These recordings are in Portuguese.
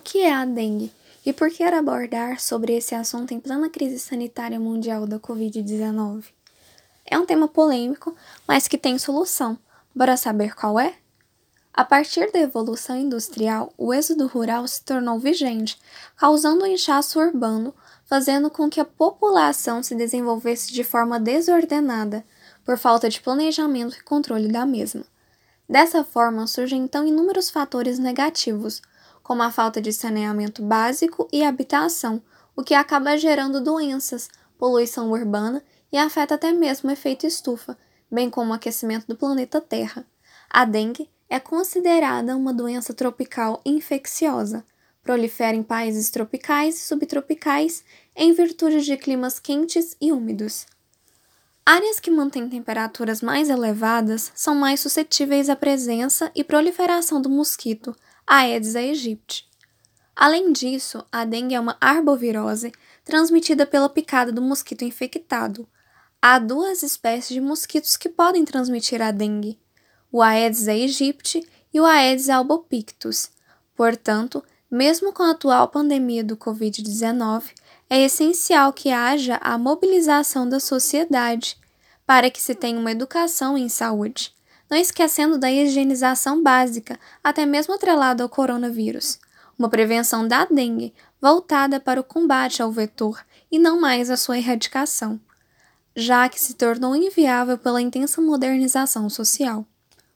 O que é a dengue? E por que abordar sobre esse assunto em plena crise sanitária mundial da Covid-19? É um tema polêmico, mas que tem solução. Bora saber qual é? A partir da evolução industrial, o êxodo rural se tornou vigente, causando um inchaço urbano, fazendo com que a população se desenvolvesse de forma desordenada, por falta de planejamento e controle da mesma. Dessa forma, surgem então inúmeros fatores negativos, como a falta de saneamento básico e habitação, o que acaba gerando doenças, poluição urbana e afeta até mesmo o efeito estufa, bem como o aquecimento do planeta Terra. A dengue é considerada uma doença tropical infecciosa. Prolifera em países tropicais e subtropicais em virtude de climas quentes e úmidos. Áreas que mantêm temperaturas mais elevadas são mais suscetíveis à presença e proliferação do mosquito, Aedes aegypti. Além disso, a dengue é uma arbovirose transmitida pela picada do mosquito infectado. Há duas espécies de mosquitos que podem transmitir a dengue, o Aedes aegypti e o Aedes albopictus. Portanto, mesmo com a atual pandemia do Covid-19, é essencial que haja a mobilização da sociedade para que se tenha uma educação em saúde não esquecendo da higienização básica, até mesmo atrelado ao coronavírus. Uma prevenção da dengue voltada para o combate ao vetor e não mais a sua erradicação, já que se tornou inviável pela intensa modernização social.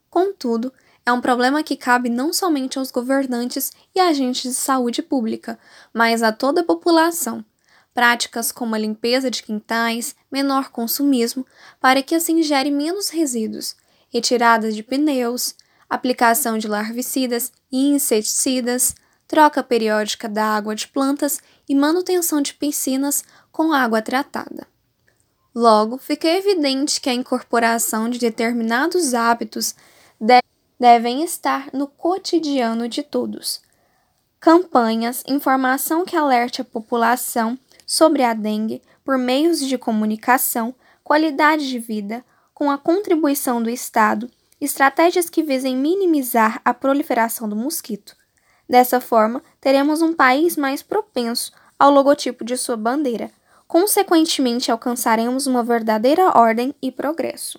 Contudo, é um problema que cabe não somente aos governantes e agentes de saúde pública, mas a toda a população. Práticas como a limpeza de quintais, menor consumismo, para que assim gere menos resíduos, retirada de pneus, aplicação de larvicidas e inseticidas, troca periódica da água de plantas e manutenção de piscinas com água tratada. Logo, fica evidente que a incorporação de determinados hábitos devem estar no cotidiano de todos. Campanhas, informação que alerte a população sobre a dengue por meios de comunicação, qualidade de vida, com a contribuição do Estado, estratégias que visem minimizar a proliferação do mosquito. Dessa forma, teremos um país mais propenso ao logotipo de sua bandeira. Consequentemente, alcançaremos uma verdadeira ordem e progresso.